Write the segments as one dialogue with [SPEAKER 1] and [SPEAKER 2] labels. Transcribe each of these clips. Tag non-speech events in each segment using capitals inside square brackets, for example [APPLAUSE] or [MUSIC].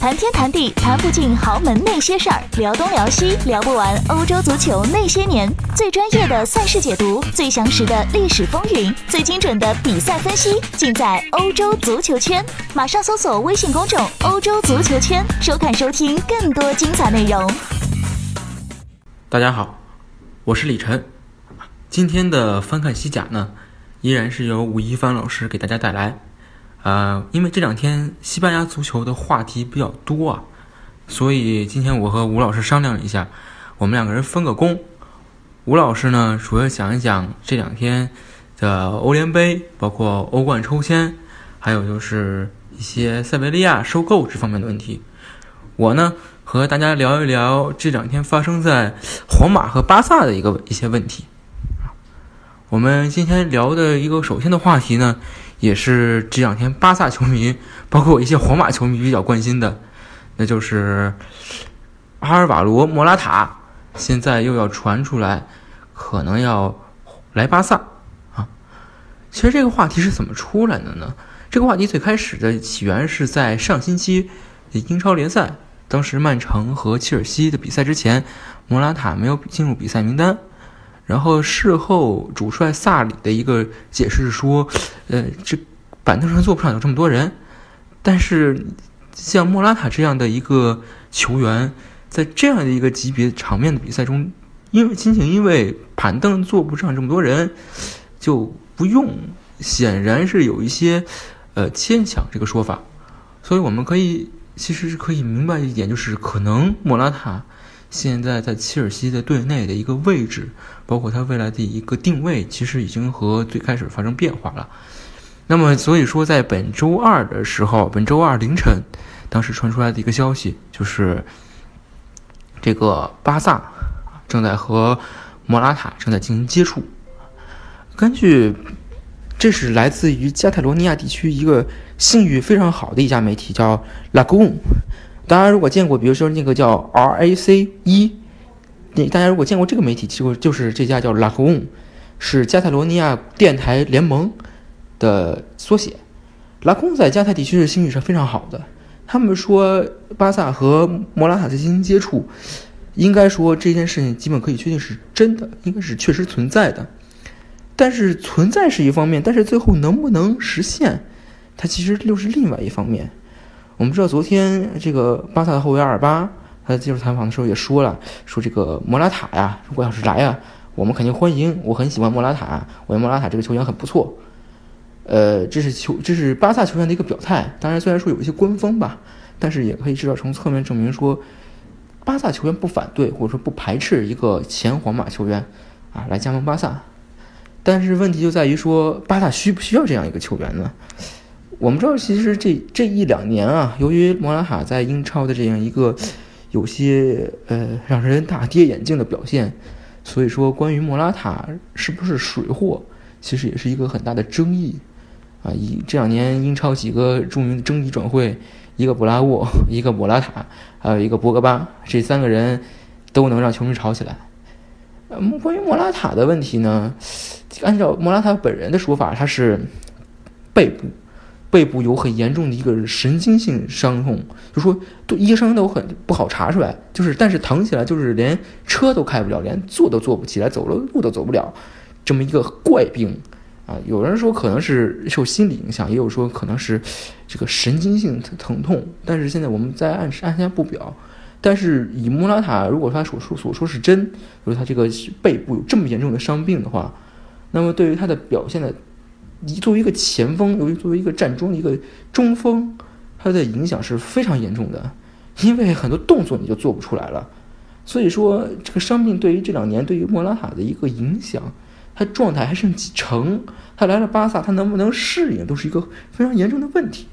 [SPEAKER 1] 谈天谈地谈不尽豪门那些事儿，聊东聊西聊不完欧洲足球那些年。最专业的赛事解读，最详实的历史风云，最精准的比赛分析，尽在欧洲足球圈。马上搜索微信公众“欧洲足球圈”，收看收听更多精彩内容。
[SPEAKER 2] 大家好，我是李晨。今天的翻看西甲呢，依然是由吴一帆老师给大家带来。呃，因为这两天西班牙足球的话题比较多啊，所以今天我和吴老师商量了一下，我们两个人分个工。吴老师呢，主要讲一讲这两天的欧联杯，包括欧冠抽签，还有就是一些塞维利亚收购这方面的问题。我呢，和大家聊一聊这两天发生在皇马和巴萨的一个一些问题。我们今天聊的一个首先的话题呢。也是这两天巴萨球迷，[LAUGHS] 包括我一些皇马球迷比较关心的，那就是阿尔瓦罗·莫拉塔现在又要传出来，可能要来巴萨啊。其实这个话题是怎么出来的呢？这个话题最开始的起源是在上星期英超联赛，当时曼城和切尔西的比赛之前，莫拉塔没有进入比赛名单。然后事后主帅萨里的一个解释是说，呃，这板凳上坐不上有这么多人，但是像莫拉塔这样的一个球员，在这样的一个级别场面的比赛中，因为仅仅因为板凳坐不上这么多人，就不用，显然是有一些呃牵强这个说法，所以我们可以其实是可以明白一点，就是可能莫拉塔。现在在切尔西的队内的一个位置，包括他未来的一个定位，其实已经和最开始发生变化了。那么，所以说在本周二的时候，本周二凌晨，当时传出来的一个消息就是，这个巴萨正在和莫拉塔正在进行接触。根据，这是来自于加泰罗尼亚地区一个信誉非常好的一家媒体，叫拉贡。大家如果见过，比如说那个叫 RAC 一，那大家如果见过这个媒体，就就是这家叫 La c o n 是加泰罗尼亚电台联盟的缩写。拉贡在加泰地区的信誉是非常好的。他们说巴萨和莫拉塔在进行接触，应该说这件事情基本可以确定是真的，应该是确实存在的。但是存在是一方面，但是最后能不能实现，它其实又是另外一方面。我们知道，昨天这个巴萨的后卫阿尔巴，他接受采访的时候也说了，说这个莫拉塔呀，如果要是来啊，我们肯定欢迎。我很喜欢莫拉塔，我觉得莫拉塔这个球员很不错。呃，这是球，这是巴萨球员的一个表态。当然，虽然说有一些官方吧，但是也可以至少从侧面证明说，巴萨球员不反对或者说不排斥一个前皇马球员啊来加盟巴萨。但是问题就在于说，巴萨需不需要这样一个球员呢？我们知道，其实这这一两年啊，由于莫拉塔在英超的这样一个有些呃让人大跌眼镜的表现，所以说关于莫拉塔是不是水货，其实也是一个很大的争议啊。以这两年英超几个著名的争议转会，一个博拉沃，[LAUGHS] 一个莫拉塔，还有一个博格巴，这三个人都能让球迷吵起来。嗯，关于莫拉塔的问题呢，按照莫拉塔本人的说法，他是被捕。背部有很严重的一个神经性伤痛，就说都医生都很不好查出来，就是但是疼起来就是连车都开不了，连坐都坐不起来，走了路都走不了，这么一个怪病啊。有人说可能是受心理影响，也有说可能是这个神经性疼痛。但是现在我们在按按下不表。但是以莫拉塔如果他所说所说是真，就是他这个背部有这么严重的伤病的话，那么对于他的表现的。你作为一个前锋，由于作为一个站中的一个中锋，他的影响是非常严重的，因为很多动作你就做不出来了。所以说，这个伤病对于这两年对于莫拉塔的一个影响，他状态还剩几成？他来了巴萨，他能不能适应，都是一个非常严重的问题。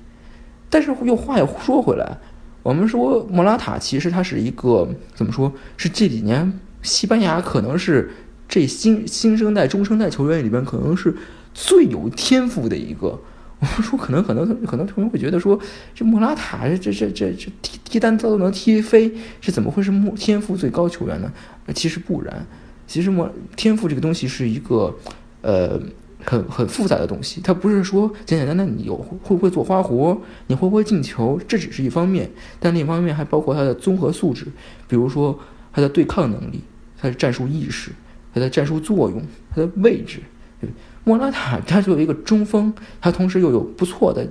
[SPEAKER 2] 但是又话又说回来，我们说莫拉塔其实他是一个怎么说？是这几年西班牙可能是这新新生代中生代球员里边可能是。最有天赋的一个，[LAUGHS] 我们说可能可能很多同学会觉得说，这莫拉塔这这这这这踢踢单刀都能踢飞，是怎么会是莫天赋最高球员呢？其实不然，其实莫天赋这个东西是一个呃很很复杂的东西。它不是说简简单单你有会不会做花活，你会不会进球，这只是一方面，但另一方面还包括他的综合素质，比如说他的对抗能力，他的战术意识，他的战术作用，他的位置。对莫拉塔他作为一个中锋，他同时又有不错的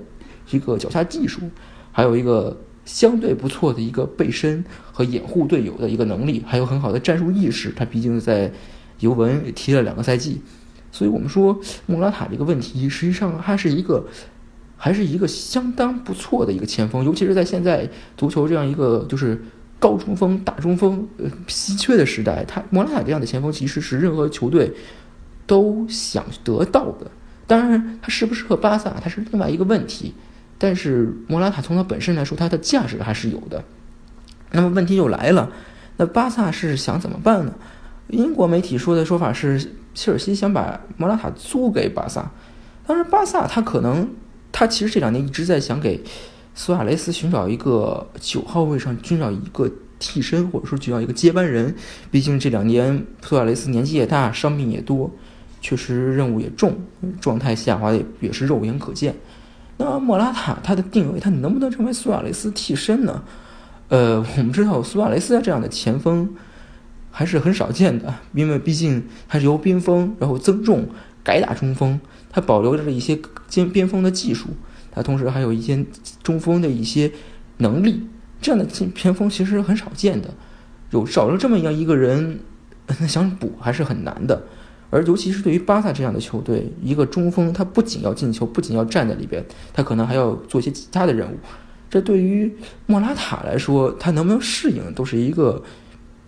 [SPEAKER 2] 一个脚下技术，还有一个相对不错的一个背身和掩护队友的一个能力，还有很好的战术意识。他毕竟在尤文踢了两个赛季，所以我们说莫拉塔这个问题，实际上他是一个还是一个相当不错的一个前锋，尤其是在现在足球这样一个就是高中锋、大中锋呃稀缺的时代，他莫拉塔这样的前锋其实是任何球队。都想得到的，当然他适不适合巴萨，他是另外一个问题。但是莫拉塔从他本身来说，他的价值还是有的。那么问题就来了，那巴萨是想怎么办呢？英国媒体说的说法是，切尔西想把莫拉塔租给巴萨。当然，巴萨他可能他其实这两年一直在想给苏亚雷斯寻找一个九号位上寻找一个替身，或者说寻找一个接班人。毕竟这两年苏亚雷斯年纪也大，伤病也多。确实任务也重，状态下滑也也是肉眼可见。那莫拉塔他的定位，他能不能成为苏亚雷斯替身呢？呃，[LAUGHS] 我们知道苏亚雷斯这样的前锋还是很少见的，因为毕竟他是由边锋然后增重改打中锋，他保留着一些兼边锋的技术，他同时还有一些中锋的一些能力。这样的前锋其实很少见的，有找了这么样一个人，[LAUGHS] 想补还是很难的。而尤其是对于巴萨这样的球队，一个中锋他不仅要进球，不仅要站在里边，他可能还要做一些其他的任务。这对于莫拉塔来说，他能不能适应，都是一个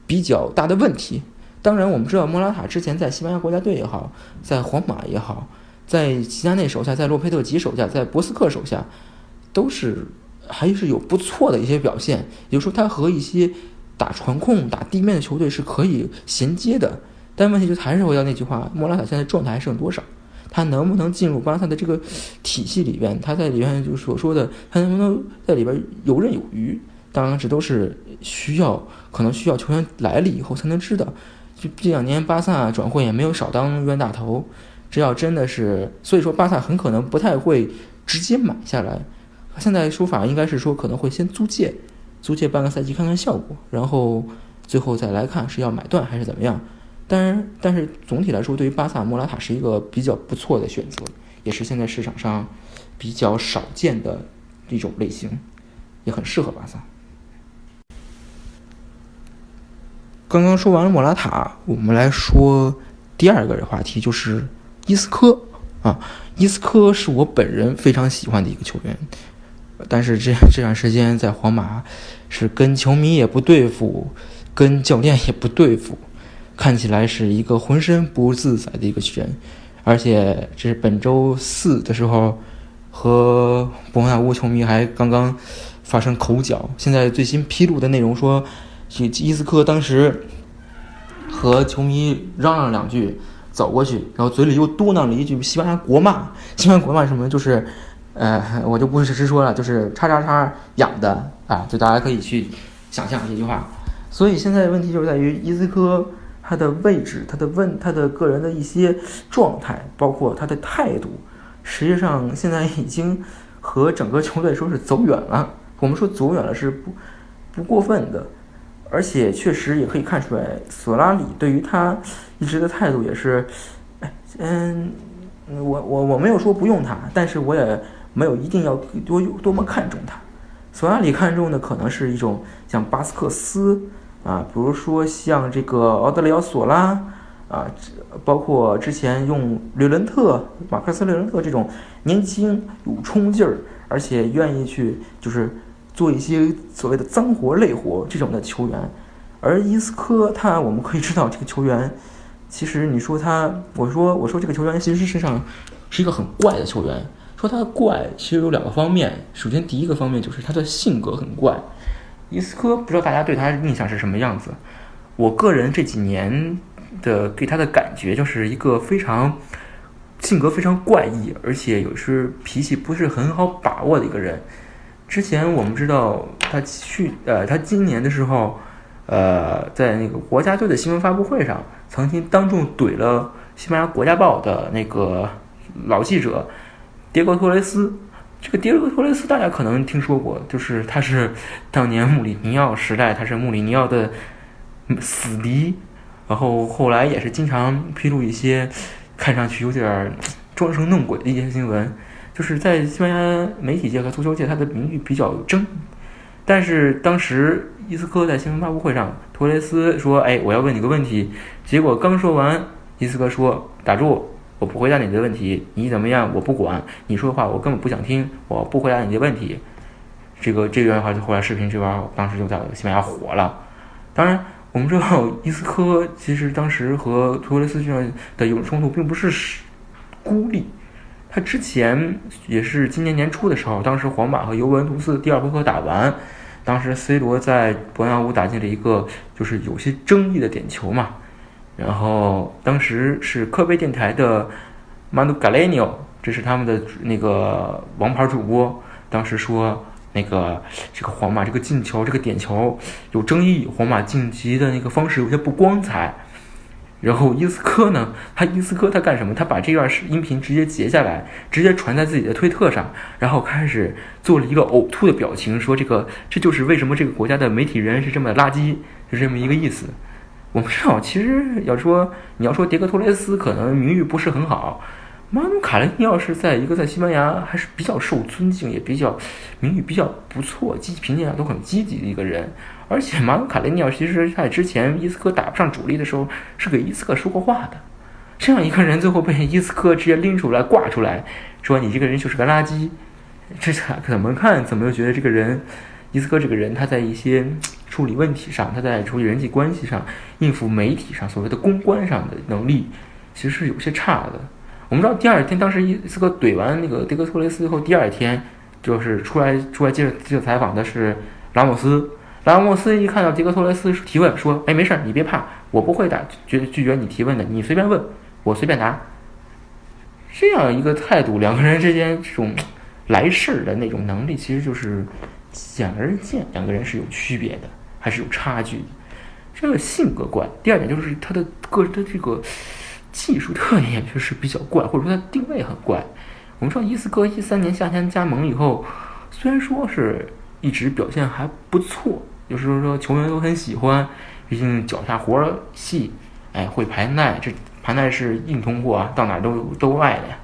[SPEAKER 2] 比较大的问题。当然，我们知道莫拉塔之前在西班牙国家队也好，在皇马也好，在齐达内手下，在洛佩特吉手下，在博斯克手下，都是还是有不错的一些表现。也就是说，他和一些打传控、打地面的球队是可以衔接的。但问题就还是回到那句话，莫拉塔现在状态还剩多少？他能不能进入巴萨的这个体系里边？他在里边就所说的，他能不能在里边游刃有余？当然，这都是需要，可能需要球员来了以后才能知道。就这两年巴萨转会也没有少当冤大头，只要真的是，所以说巴萨很可能不太会直接买下来。现在说法应该是说可能会先租借，租借半个赛季看看效果，然后最后再来看是要买断还是怎么样。当然，但是总体来说，对于巴萨，莫拉塔是一个比较不错的选择，也是现在市场上比较少见的一种类型，也很适合巴萨。刚刚说完了莫拉塔，我们来说第二个话题，就是伊斯科啊。伊斯科是我本人非常喜欢的一个球员，但是这这段时间在皇马是跟球迷也不对付，跟教练也不对付。看起来是一个浑身不自在的一个人，而且这是本周四的时候，和伯纳乌球迷还刚刚发生口角。现在最新披露的内容说，伊斯科当时和球迷嚷嚷两句，走过去，然后嘴里又嘟囔了一句西班牙国骂。西班牙国骂什么？就是，呃，我就不是直说了，就是叉叉叉养的啊，就大家可以去想象这句话。所以现在问题就是在于伊斯科。他的位置，他的问，他的个人的一些状态，包括他的态度，实际上现在已经和整个球队说是走远了。我们说走远了是不不过分的，而且确实也可以看出来，索拉里对于他一直的态度也是，嗯，我我我没有说不用他，但是我也没有一定要多多么看重他。索拉里看重的可能是一种像巴斯克斯。啊，比如说像这个奥德里奥索拉，啊，包括之前用略伦特、马克思略伦特这种年轻有冲劲儿，而且愿意去就是做一些所谓的脏活累活这种的球员，而伊斯科他，我们可以知道这个球员，其实你说他，我说我说这个球员其实身上是一个很怪的球员，说他的怪其实有两个方面，首先第一个方面就是他的性格很怪。伊斯科不知道大家对他印象是什么样子，我个人这几年的给他的感觉就是一个非常性格非常怪异，而且有时脾气不是很好把握的一个人。之前我们知道他去呃，他今年的时候，呃，在那个国家队的新闻发布会上，曾经当众怼了西班牙国家报的那个老记者迭戈托雷斯。这个迭戈托雷斯大家可能听说过，就是他是当年穆里尼奥时代，他是穆里尼奥的死敌，然后后来也是经常披露一些看上去有点装神弄鬼的一些新闻。就是在西班牙媒体界和足球界，他的名誉比较争。但是当时伊斯科在新闻发布会上，托雷斯说：“哎，我要问你个问题。”结果刚说完，伊斯科说：“打住，我不回答你的问题。你怎么样，我不管。你说的话，我根本不想听。我不回答你的问题。”这个这段话就后来视频这边当时就在西班牙火了。当然，我们知道 [LAUGHS] 伊斯科其实当时和托雷斯这样的有冲突，并不是孤立。他之前也是今年年初的时候，当时皇马和尤文图斯第二回合打完，当时 C 罗在伯纳乌打进了一个就是有些争议的点球嘛，然后当时是科贝电台的马努加雷尼，这是他们的那个王牌主播，当时说那个这个皇马这个进球这个点球有争议，皇马晋级的那个方式有些不光彩。然后伊斯科呢？他伊斯科他干什么？他把这段音频直接截下来，直接传在自己的推特上，然后开始做了一个呕吐的表情，说这个这就是为什么这个国家的媒体人是这么垃圾，是这么一个意思。我们知道，其实要说你要说迭戈托雷斯可能名誉不是很好，马努卡雷尼奥是在一个在西班牙还是比较受尊敬，也比较名誉比较不错，积极评价都很积极的一个人。而且马努卡雷尼奥其实在之前伊斯科打不上主力的时候，是给伊斯科说过话的。这样一个人最后被伊斯科直接拎出来挂出来，说你这个人就是个垃圾。这怎么看怎么又觉得这个人伊斯科这个人他在一些处理问题上，他在处理人际关系上、应付媒体上所谓的公关上的能力，其实是有些差的。我们知道第二天当时伊斯科怼完那个迭戈托雷斯以后，第二天就是出来出来接着接受采访的是拉莫斯。拉莫斯一看到迪克托雷斯提问，说：“哎，没事儿，你别怕，我不会答拒拒绝你提问的，你随便问，我随便答。”这样一个态度，两个人之间这种来事儿的那种能力，其实就是显而易见，两个人是有区别的，还是有差距的。这个性格怪，第二点就是他的个人的这个技术特点也确实比较怪，或者说他定位很怪。我们知道伊斯科一三年夏天加盟以后，虽然说是一直表现还不错。就是说，球员都很喜欢，毕竟脚下活细，哎，会排奈，这排奈是硬通货啊，到哪都都爱的呀。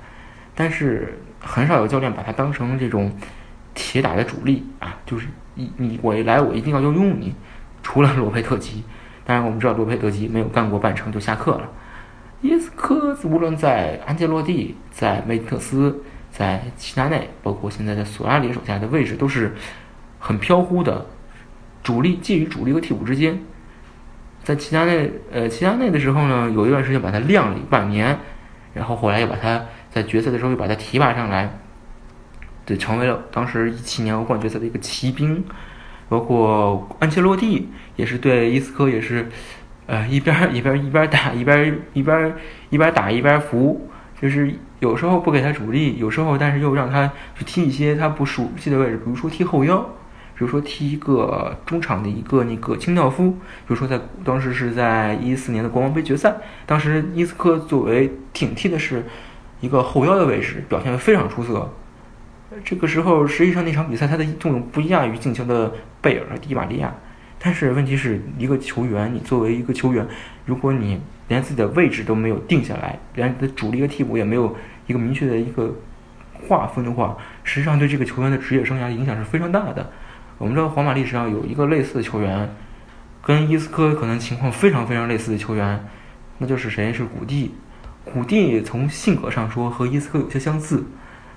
[SPEAKER 2] 但是很少有教练把他当成这种铁打的主力啊，就是你你我一来我一定要用用你。除了罗佩特吉，当然我们知道罗佩特吉没有干过半程就下课了。伊斯科无论在安切洛蒂、在梅特斯、在齐达内，包括现在在索拉里手下的位置，都是很飘忽的。主力介于主力和替补之间，在齐达内呃齐达内的时候呢，有一段时间把他晾了半年，然后后来又把他在决赛的时候又把他提拔上来，对，成为了当时一七年欧冠决赛的一个骑兵。包括安切洛蒂也是对伊斯科也是，呃一边一边一边打一边一边一边打一边扶，就是有时候不给他主力，有时候但是又让他去踢一些他不熟悉的位置，比如说踢后腰。比如说踢一个中场的一个那个清道夫，比如说在当时是在一四年的国王杯决赛，当时伊斯科作为顶替的是一个后腰的位置，表现非常出色。这个时候实际上那场比赛他的作用不亚于进球的贝尔和迪玛利亚，但是问题是一个球员，你作为一个球员，如果你连自己的位置都没有定下来，连你的主力和替补也没有一个明确的一个划分的话，实际上对这个球员的职业生涯影响是非常大的。我们知道皇马历史上有一个类似的球员，跟伊斯科可能情况非常非常类似的球员，那就是谁？是古蒂。古蒂从性格上说和伊斯科有些相似。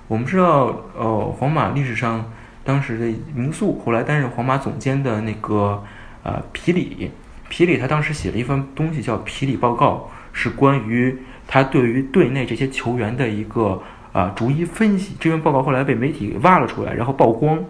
[SPEAKER 2] 我们知道，呃，皇马历史上当时的名宿，后来担任皇马总监的那个呃皮里，皮里他当时写了一份东西叫《皮里报告》，是关于他对于队内这些球员的一个啊逐一分析。这份报告后来被媒体挖了出来，然后曝光。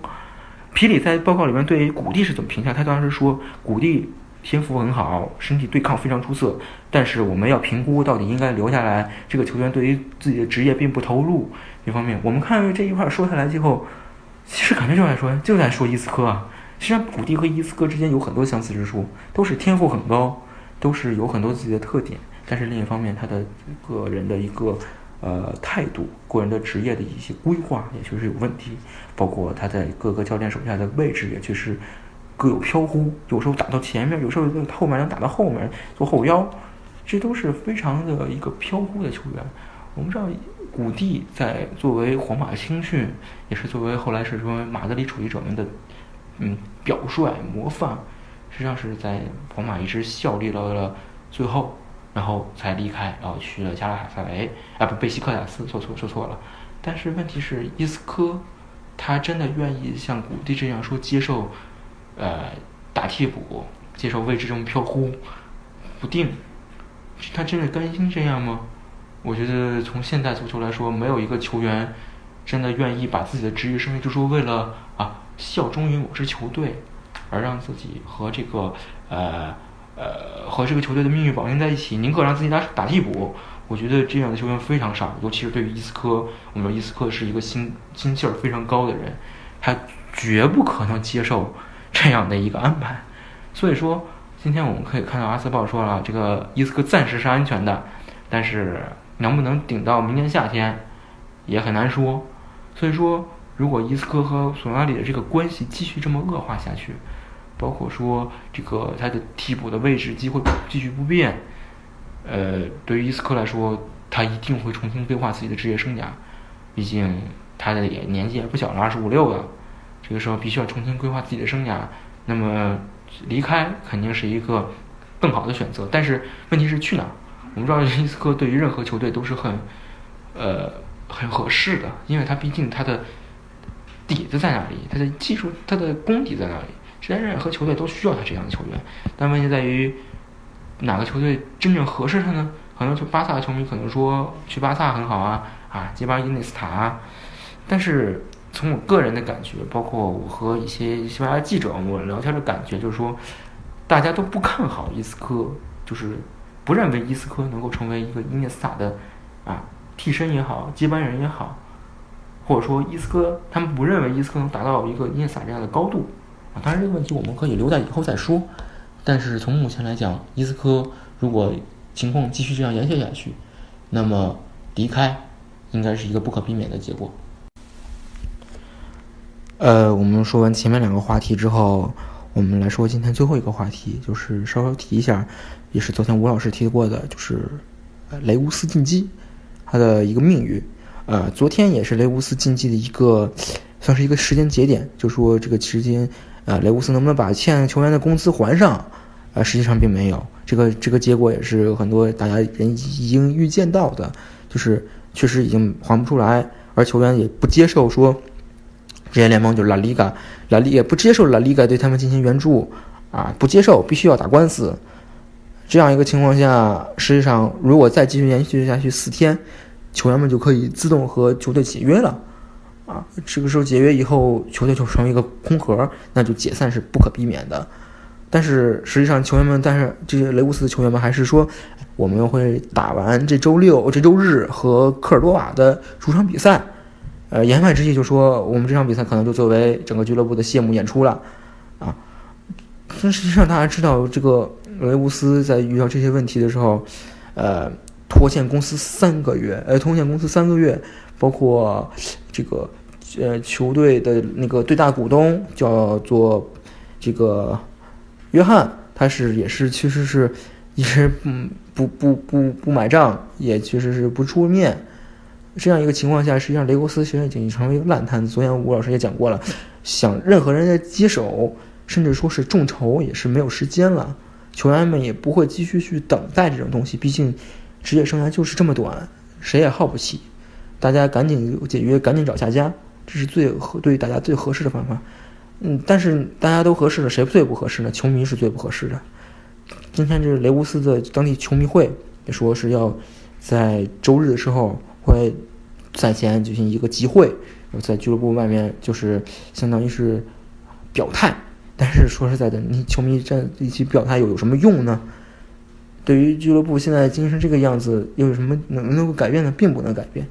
[SPEAKER 2] 皮里在报告里面对于古蒂是怎么评价？他当时说，古蒂天赋很好，身体对抗非常出色，但是我们要评估到底应该留下来。这个球员对于自己的职业并不投入。一方面，我们看这一块说下来之后，其实感觉就在说就在说伊斯科啊。实际上，古蒂和伊斯科之间有很多相似之处，都是天赋很高，都是有很多自己的特点。但是另一方面，他的个人的一个呃态度、个人的职业的一些规划也确实有问题，包括他在各个教练手下的位置也确实各有飘忽，有时候打到前面，有时候后面能打到后面做后腰，这都是非常的一个飘忽的球员。我们知道，古蒂在作为皇马青训，也是作为后来是说马德里主义者们的嗯表率模范，实际上是在皇马一直效力到了最后。然后才离开，然后去了加拉塔塞维，啊不，贝西克塔斯，说错说错了。但是问题是，伊斯科他真的愿意像古蒂这样说接受，呃，打替补，接受位置这么飘忽不定，他真的甘心这样吗？我觉得从现代足球来说，没有一个球员真的愿意把自己的职业生涯，就说为了啊效忠于某支球队，而让自己和这个呃。呃，和这个球队的命运绑定在一起，宁可让自己打打替补。我觉得这样的球员非常少，尤其是对于伊斯科，我们说伊斯科是一个心心气儿非常高的人，他绝不可能接受 [LAUGHS] 这样的一个安排。所以说，今天我们可以看到阿斯报说了，这个伊斯科暂时是安全的，但是能不能顶到明年夏天也很难说。所以说，如果伊斯科和索纳里的这个关系继续这么恶化下去，包括说这个他的替补的位置机会继续不变，呃，对于伊斯科来说，他一定会重新规划自己的职业生涯，毕竟他的也年纪也不小了，二十五六了，这个时候必须要重新规划自己的生涯。那么离开肯定是一个更好的选择，但是问题是去哪儿？我们知道伊斯科对于任何球队都是很呃很合适的，因为他毕竟他的底子在那里，他的技术他的功底在那里。实际上，任何球队都需要他这样的球员，但问题在于哪个球队真正合适他呢？很多巴萨的球迷可能说去巴萨很好啊，啊，接班伊内斯塔。但是从我个人的感觉，包括我和一些西班牙记者我聊天的感觉，就是说大家都不看好伊斯科，就是不认为伊斯科能够成为一个伊涅斯塔的啊替身也好，接班人也好，或者说伊斯科他们不认为伊斯科能达到一个伊涅斯塔这样的高度啊。当然，这个问题我们可以留在以后再说。但是从目前来讲，伊斯科如果情况继续这样延续下去，那么离开应该是一个不可避免的结果。呃，我们说完前面两个话题之后，我们来说今天最后一个话题，就是稍稍提一下，也是昨天吴老师提过的，就是雷乌斯进击他的一个命运。呃，昨天也是雷乌斯进击的一个算是一个时间节点，就说这个时间。啊，雷乌斯能不能把欠球员的工资还上？啊，实际上并没有。这个这个结果也是很多大家人已经预见到的，就是确实已经还不出来，而球员也不接受说，职业联盟就是拉里嘎，拉里也不接受拉里嘎对他们进行援助，啊，不接受，必须要打官司。这样一个情况下，实际上如果再继续延续下去四天，球员们就可以自动和球队解约了。啊，这个时候解约以后，球队就成为一个空壳，那就解散是不可避免的。但是实际上，球员们，但是这些雷乌斯的球员们还是说，我们会打完这周六、这周日和科尔多瓦的主场比赛。呃，言外之意就说，我们这场比赛可能就作为整个俱乐部的谢幕演出了。啊，但实际上大家知道，这个雷乌斯在遇到这些问题的时候，呃，拖欠公司三个月，呃，拖欠公司三个月，包括这个。呃，球队的那个最大股东叫做这个约翰，他是也是其实是一直嗯不不不不买账，也确实是不出面。这样一个情况下，实际上雷格斯现在已经成为一个烂摊子。昨天吴老师也讲过了，想任何人在接手，甚至说是众筹，也是没有时间了。球员们也不会继续去等待这种东西，毕竟职业生涯就是这么短，谁也耗不起。大家赶紧解约，赶紧找下家。这是最合对大家最合适的方法，嗯，但是大家都合适了，谁最不合适呢？球迷是最不合适的。今天这是雷乌斯的当地球迷会也说是要在周日的时候会赛前举行一个集会，在俱乐部外面就是相当于是表态。但是说实在的，你球迷站一起表态又有什么用呢？对于俱乐部现在经营成这个样子，又有什么能能够改变呢？并不能改变。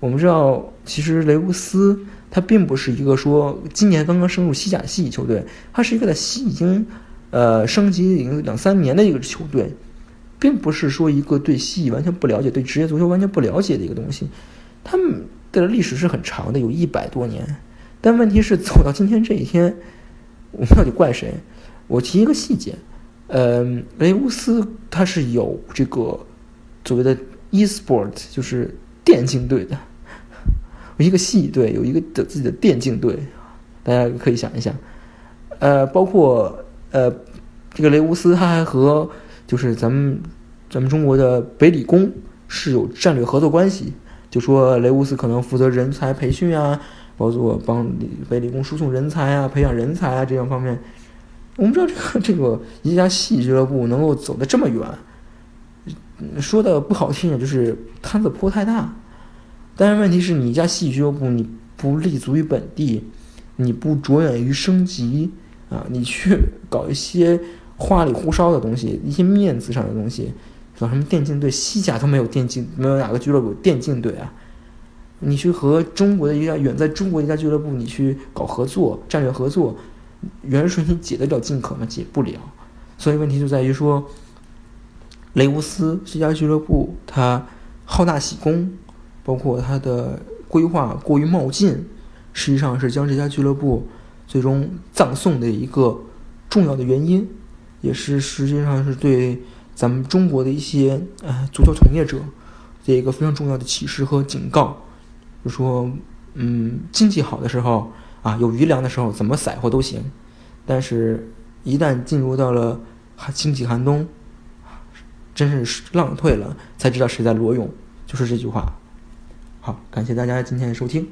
[SPEAKER 2] 我们知道，其实雷乌斯他并不是一个说今年刚刚升入西甲系球队，他是一个在西已经，呃升级已经两三年的一个球队。并不是说一个对西完全不了解、对职业足球完全不了解的一个东西。他们的历史是很长的，有一百多年。但问题是，走到今天这一天，我们到底怪谁？我提一个细节，呃，雷乌斯他是有这个所谓的 e-sport，就是电竞队的，一个系队有一个的自己的电竞队，大家可以想一想。呃，包括呃，这个雷乌斯他还和就是咱们咱们中国的北理工是有战略合作关系，就说雷乌斯可能负责人才培训啊，包括帮北理工输送人才啊、培养人才啊这样方面。我们知道这个这个一家戏俱乐部能够走得这么远，说的不好听点就是摊子铺太大。但是问题是你一家戏俱乐部你不立足于本地，你不着眼于升级。啊，你去搞一些花里胡哨的东西，一些面子上的东西，搞什么电竞队？西甲都没有电竞，没有哪个俱乐部电竞队啊？你去和中国的一家远在中国一家俱乐部，你去搞合作、战略合作，远水你解得了近渴吗？解不了。所以问题就在于说，雷乌斯这家俱乐部它好大喜功，包括它的规划过于冒进，实际上是将这家俱乐部。最终葬送的一个重要的原因，也是实际上是对咱们中国的一些呃足球从业者的一个非常重要的启示和警告。就说，嗯，经济好的时候啊，有余粮的时候，怎么散货都行；但是，一旦进入到了寒经济寒冬，真是浪退了，才知道谁在裸泳。就是这句话。好，感谢大家今天的收听。